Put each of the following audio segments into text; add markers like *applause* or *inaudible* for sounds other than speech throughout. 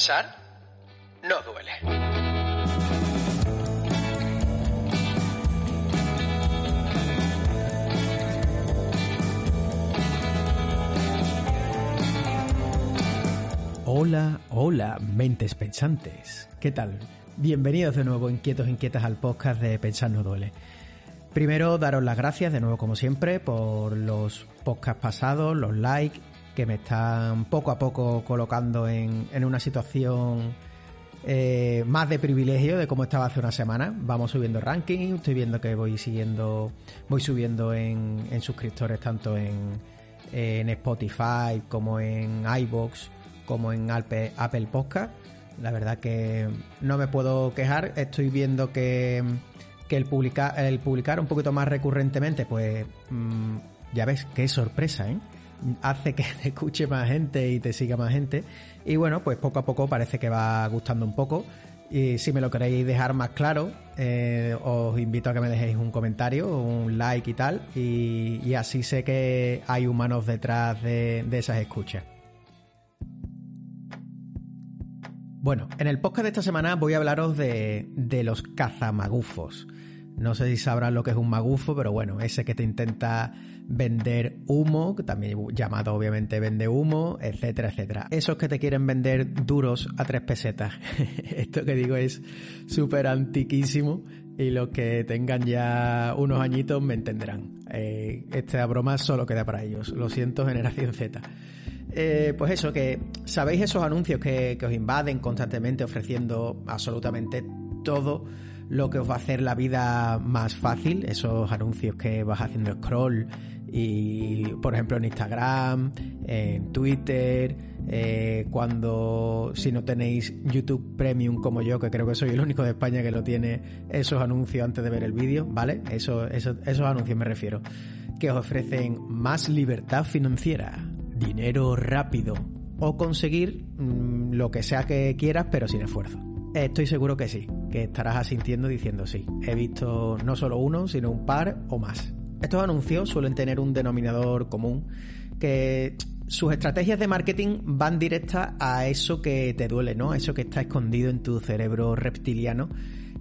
Pensar no duele. Hola, hola, mentes pensantes. ¿Qué tal? Bienvenidos de nuevo, inquietos, inquietas, al podcast de Pensar no duele. Primero, daros las gracias de nuevo, como siempre, por los podcasts pasados, los likes que me están poco a poco colocando en, una situación eh, más de privilegio de cómo estaba hace una semana. Vamos subiendo ranking, estoy viendo que voy siguiendo, voy subiendo en, suscriptores tanto en, en Spotify como en iBox como en Apple, Apple Podcast. La verdad que no me puedo quejar. Estoy viendo que, el, publicar, el publicar un poquito más recurrentemente, pues mm, ya ves, qué sorpresa, ¿eh? Hace que *laughs* te escuche más gente y te siga más gente. Y bueno, pues poco a poco parece que va gustando un poco. Y si me lo queréis dejar más claro, eh, os invito a que me dejéis un comentario, un like y tal. Y, así sé que hay humanos detrás de esas escuchas. Bueno, en el podcast de esta semana voy a hablaros de, los cazamagufos. No sé si sabrás lo que es un magufo, pero bueno, ese que te intenta vender humo, también llamado obviamente vende humo, etcétera, etcétera. Esos que te quieren vender duros a tres pesetas. *laughs* Esto que digo es súper antiquísimo y los que tengan ya unos añitos me entenderán. Eh, esta broma solo queda para ellos. Lo siento, generación Z. Eh, pues eso, que sabéis esos anuncios que, os invaden constantemente ofreciendo absolutamente todo lo que os va a hacer la vida más fácil, esos anuncios que vas haciendo scroll y por ejemplo en Instagram, en Twitter, eh, cuando si no tenéis YouTube Premium como yo, que creo que soy el único de España que lo tiene, esos anuncios antes de ver el vídeo, ¿vale? Eso, eso, esos anuncios me refiero, que os ofrecen más libertad financiera dinero rápido o conseguir mm, lo que sea que quieras pero sin esfuerzo. Estoy seguro que sí, que estarás asintiendo diciendo sí. He visto no solo uno, sino un par o más. Estos anuncios suelen tener un denominador común que sus estrategias de marketing van directas a eso que te duele, ¿no? A eso que está escondido en tu cerebro reptiliano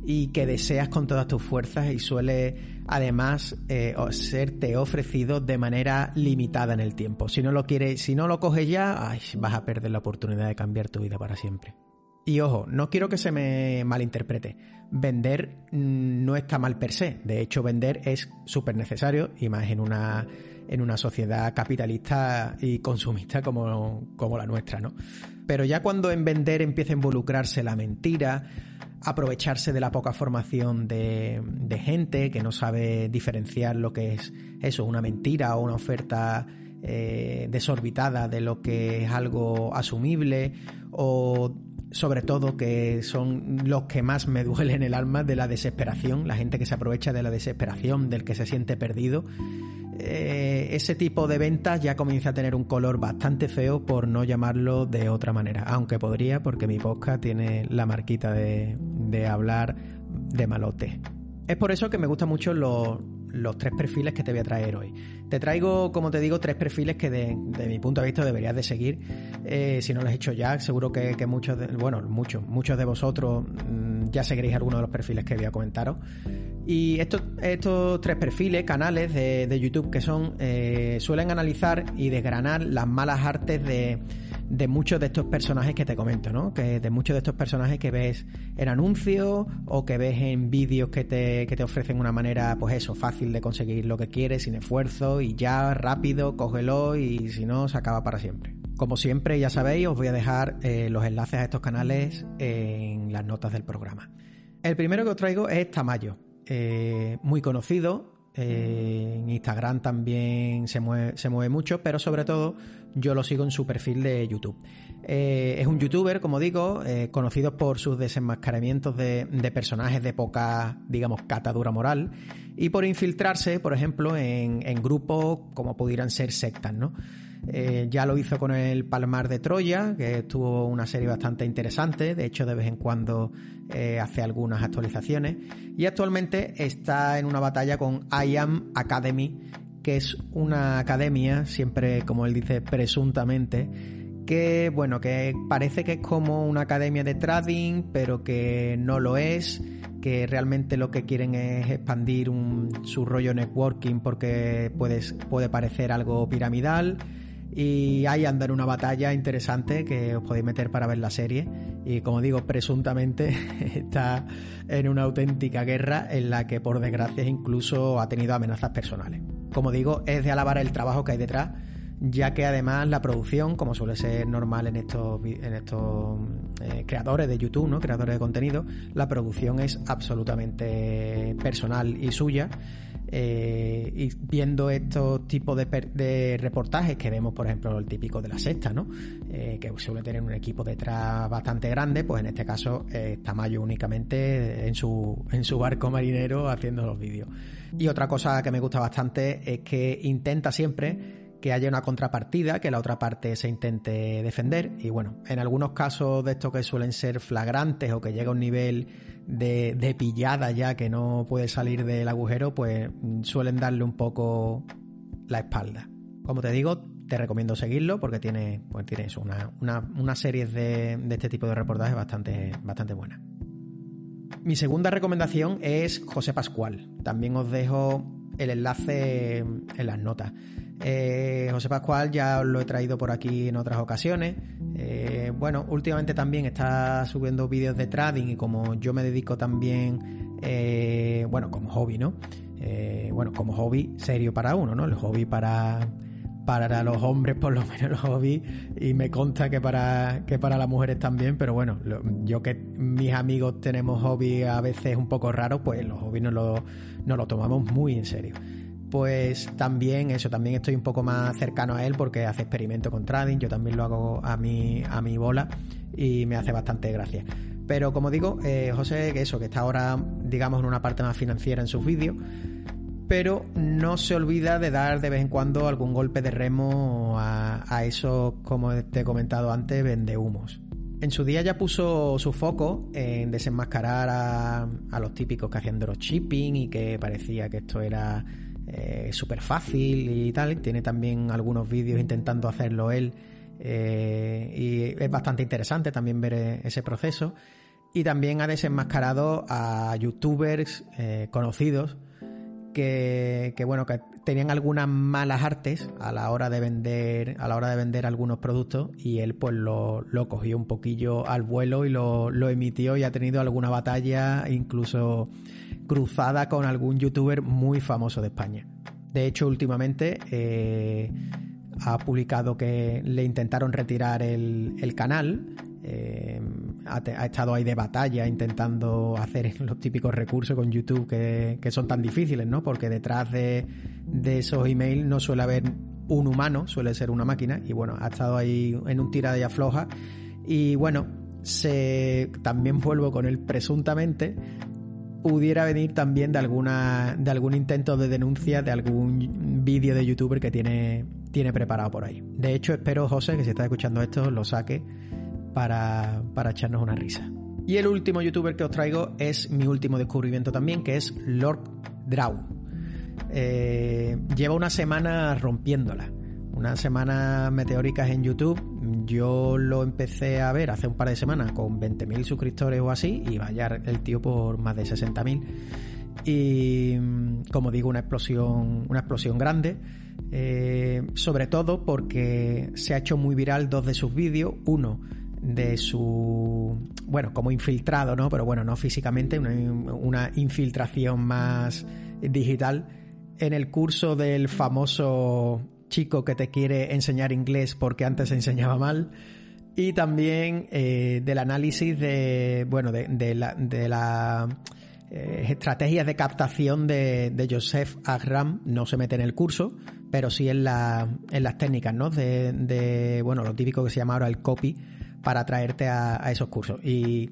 y que deseas con todas tus fuerzas y suele además eh, serte ofrecido de manera limitada en el tiempo. Si no lo quieres, si no lo coges ya, vas a perder la oportunidad de cambiar tu vida para siempre. Y ojo, no quiero que se me malinterprete. Vender mm, no está mal per se. De hecho, vender es súper necesario y más en una, en una sociedad capitalista y consumista como, como la nuestra, ¿no? Pero ya cuando en vender empieza a involucrarse la mentira, aprovecharse de la poca formación de, gente que no sabe diferenciar lo que es eso, una mentira o una oferta eh, desorbitada de lo que es algo asumible o sobre todo que son los que más me duelen el alma de la desesperación, la gente que se aprovecha de la desesperación, del que se siente perdido eh, ese tipo de ventas ya comienza a tener un color bastante feo por no llamarlo de otra manera. Aunque podría, porque mi podcast tiene la marquita de, hablar de malote. Es por eso que me gustan mucho los, tres perfiles que te voy a traer hoy. Te traigo, como te digo, tres perfiles que de, mi punto de vista deberías de seguir. Eh, si no lo has hecho ya, seguro que, muchos, de, bueno, muchos, muchos de vosotros mm, ya seguiréis algunos de los perfiles que voy a comentaros. Y estos, estos tres perfiles, canales de, YouTube que son, eh, suelen analizar y desgranar las malas artes de, de muchos de estos personajes que te comento, ¿no? Que de muchos de estos personajes que ves en anuncios o que ves en vídeos que te, que te ofrecen una manera, pues eso, fácil de conseguir lo que quieres, sin esfuerzo y ya, rápido, cógelo y si no, se acaba para siempre. Como siempre, ya sabéis, os voy a dejar eh, los enlaces a estos canales en las notas del programa. El primero que os traigo es Tamayo. Eh, muy conocido. Eh, en Instagram también se mueve, mucho, pero sobre todo yo lo sigo en su perfil de YouTube. Eh, es un youtuber, como digo, conocido por sus desenmascaramientos de, personajes de poca, digamos, catadura moral y por infiltrarse, por ejemplo, en grupos como pudieran ser sectas, ¿no? Eh, ya lo hizo con el Palmar de Troya, que tuvo una serie bastante interesante. De hecho, de vez en cuando eh, hace algunas actualizaciones. Y actualmente está en una batalla con I Am Academy, que es una academia, siempre como él dice, presuntamente, que bueno, que parece que es como una academia de trading, pero que no lo es, que realmente lo que quieren es expandir su rollo networking porque puede parecer algo piramidal y ahí anda una batalla interesante que os podéis meter para ver la serie. Y como digo, presuntamente *laughs* está en una auténtica guerra en la que por desgracia incluso ha tenido amenazas personales. Como digo, es de alabar el trabajo que hay detrás, ya que además la producción, como suele ser normal en estos, en estos eh, creadores de YouTube, ¿no? creadores de contenido, la producción es absolutamente personal y suya eh, y viendo estos tipos de, reportajes que vemos, por ejemplo, el típico de la sexta, ¿no? Eh, que suele tener un equipo detrás bastante grande, pues en este caso eh, está Mayo únicamente en su, en su barco marinero haciendo los vídeos. Y otra cosa que me gusta bastante es que intenta siempre que haya una contrapartida, que la otra parte se intente defender. Y bueno, en algunos casos de estos que suelen ser flagrantes o que llega a un nivel de, pillada ya que no puede salir del agujero, pues suelen darle un poco la espalda. Como te digo, te recomiendo seguirlo porque tiene, pues tienes una, una, serie de, de, este tipo de reportajes bastante, bastante buenas. Mi segunda recomendación es José Pascual. También os dejo el enlace en las notas. Eh, José Pascual ya lo he traído por aquí en otras ocasiones. Eh, bueno, últimamente también está subiendo vídeos de trading y como yo me dedico también, eh, bueno, como hobby, ¿no? bueno, como hobby serio para uno, ¿no? El hobby para, para los hombres, por lo menos el hobby, y me consta que para, que para las mujeres también, pero bueno, yo que mis amigos tenemos hobby a veces un poco raros, pues los hobbies nos lo, nos lo tomamos muy en serio pues también eso, también estoy un poco más cercano a él porque hace experimento con trading, yo también lo hago a mi, a mi bola y me hace bastante gracia. Pero como digo, eh, José, que eso, que está ahora, digamos, en una parte más financiera en sus vídeos, pero no se olvida de dar de vez en cuando algún golpe de remo a, a eso, como te he comentado antes, vende humos. En su día ya puso su foco en desenmascarar a, a los típicos que hacían dropshipping y que parecía que esto era eh, súper fácil y tal. Tiene también algunos vídeos intentando hacerlo él eh, y es bastante interesante también ver eh, ese proceso. Y también ha desenmascarado a youtubers conocidos que, bueno, que tenían algunas malas artes a la hora de vender, a la hora de vender algunos productos y él pues lo, cogió un poquillo al vuelo y lo, lo emitió y ha tenido alguna batalla, incluso cruzada con algún youtuber muy famoso de España. De hecho, últimamente eh, ha publicado que le intentaron retirar el, canal. Eh, ha, estado ahí de batalla intentando hacer *laughs* los típicos recursos con YouTube que, son tan difíciles, ¿no? Porque detrás de, esos emails no suele haber un humano, suele ser una máquina. Y bueno, ha estado ahí en un tira de afloja. Y bueno, se, también *laughs* vuelvo con él presuntamente pudiera venir también de alguna de algún intento de denuncia de algún vídeo de youtuber que tiene, tiene preparado por ahí. De hecho, espero, José, que si estás escuchando esto, lo saque para, para echarnos una risa. Y el último youtuber que os traigo es mi último descubrimiento también, que es Lord Draw. Eh, lleva una semana rompiéndola. Unas semanas meteóricas en YouTube. Yo lo empecé a ver hace un par de semanas con 20.000 suscriptores o así y vaya el tío por más de 60.000. Y como digo, una explosión, una explosión grande. Eh, sobre todo porque se ha hecho muy viral dos de sus vídeos. Uno de su, bueno, como infiltrado, ¿no? Pero bueno, no físicamente, una infiltración más digital en el curso del famoso chico que te quiere enseñar inglés porque antes enseñaba mal. Y también eh, del análisis de, bueno, de, la, de la eh, estrategias de captación de, de, Joseph Agram. No se mete en el curso, pero sí en, la, en las técnicas, ¿no? De, de, bueno, lo típico que se llama ahora el copy para traerte a, a esos cursos. Y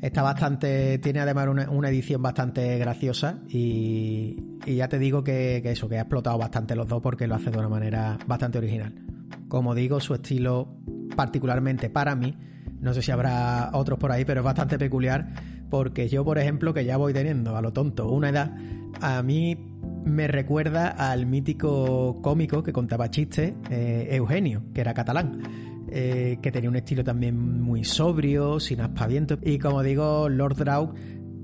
Está bastante, tiene además una, edición bastante graciosa y, ya te digo que, eso, que ha explotado bastante los dos porque lo hace de una manera bastante original. Como digo, su estilo, particularmente para mí, no sé si habrá otros por ahí, pero es bastante peculiar porque yo, por ejemplo, que ya voy teniendo a lo tonto una edad, a mí me recuerda al mítico cómico que contaba chistes, eh, Eugenio, que era catalán. Eh, que tenía un estilo también muy sobrio, sin aspavientos. Y como digo, Lord Draug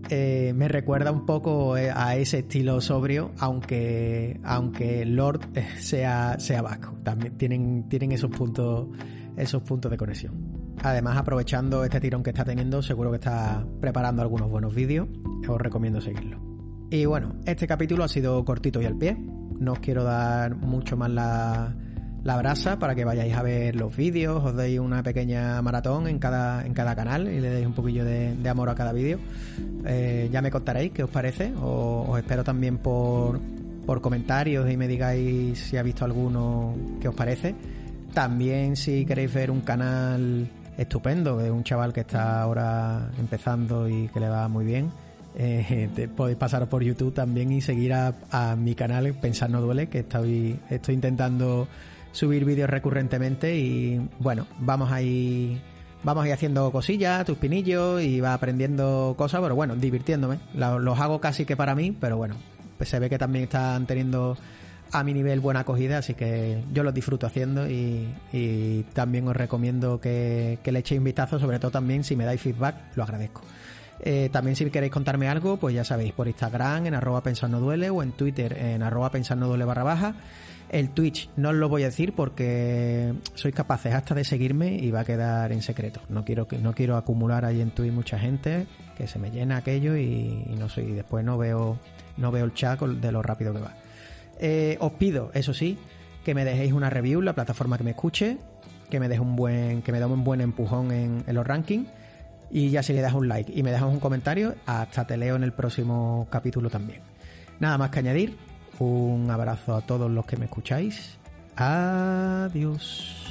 eh, me recuerda un poco eh, a ese estilo sobrio, aunque, aunque Lord sea, sea vasco. También tienen, tienen esos puntos, esos puntos de conexión. Además, aprovechando este tirón que está teniendo, seguro que está preparando algunos buenos vídeos. Os recomiendo seguirlo. Y bueno, este capítulo ha sido cortito y al pie. No os quiero dar mucho más la, la brasa para que vayáis a ver los vídeos, os deis una pequeña maratón en cada, en cada canal y le deis un poquillo de, amor a cada vídeo. Eh, ya me contaréis qué os parece, os espero también por, por comentarios y me digáis si ha visto alguno que os parece. También si queréis ver un canal estupendo de un chaval que está ahora empezando y que le va muy bien. Eh, podéis pasar por YouTube también y seguir a, a, mi canal Pensar no duele, que estoy, estoy intentando subir vídeos recurrentemente y bueno, vamos ahí vamos a ir haciendo cosillas, tus pinillos y va aprendiendo cosas, pero bueno, divirtiéndome. Los hago casi que para mí, pero bueno, pues se ve que también están teniendo a mi nivel buena acogida, así que yo los disfruto haciendo y, también os recomiendo que, le echéis un vistazo, sobre todo también si me dais feedback, lo agradezco. Eh, también si queréis contarme algo, pues ya sabéis, por Instagram en arroba pensar duele o en Twitter en arroba pensar duele barra baja. El Twitch no os lo voy a decir porque sois capaces hasta de seguirme y va a quedar en secreto. No quiero no quiero acumular ahí en Twitch mucha gente que se me llena aquello y, no soy después no veo no veo el chat de lo rápido que va. Eh, os pido, eso sí, que me dejéis una review la plataforma que me escuche, que me deje un buen que me dé un buen empujón en, en los rankings y ya si le das un like y me dejas un comentario, hasta te leo en el próximo capítulo también. Nada más que añadir. Un abrazo a todos los que me escucháis. Adiós.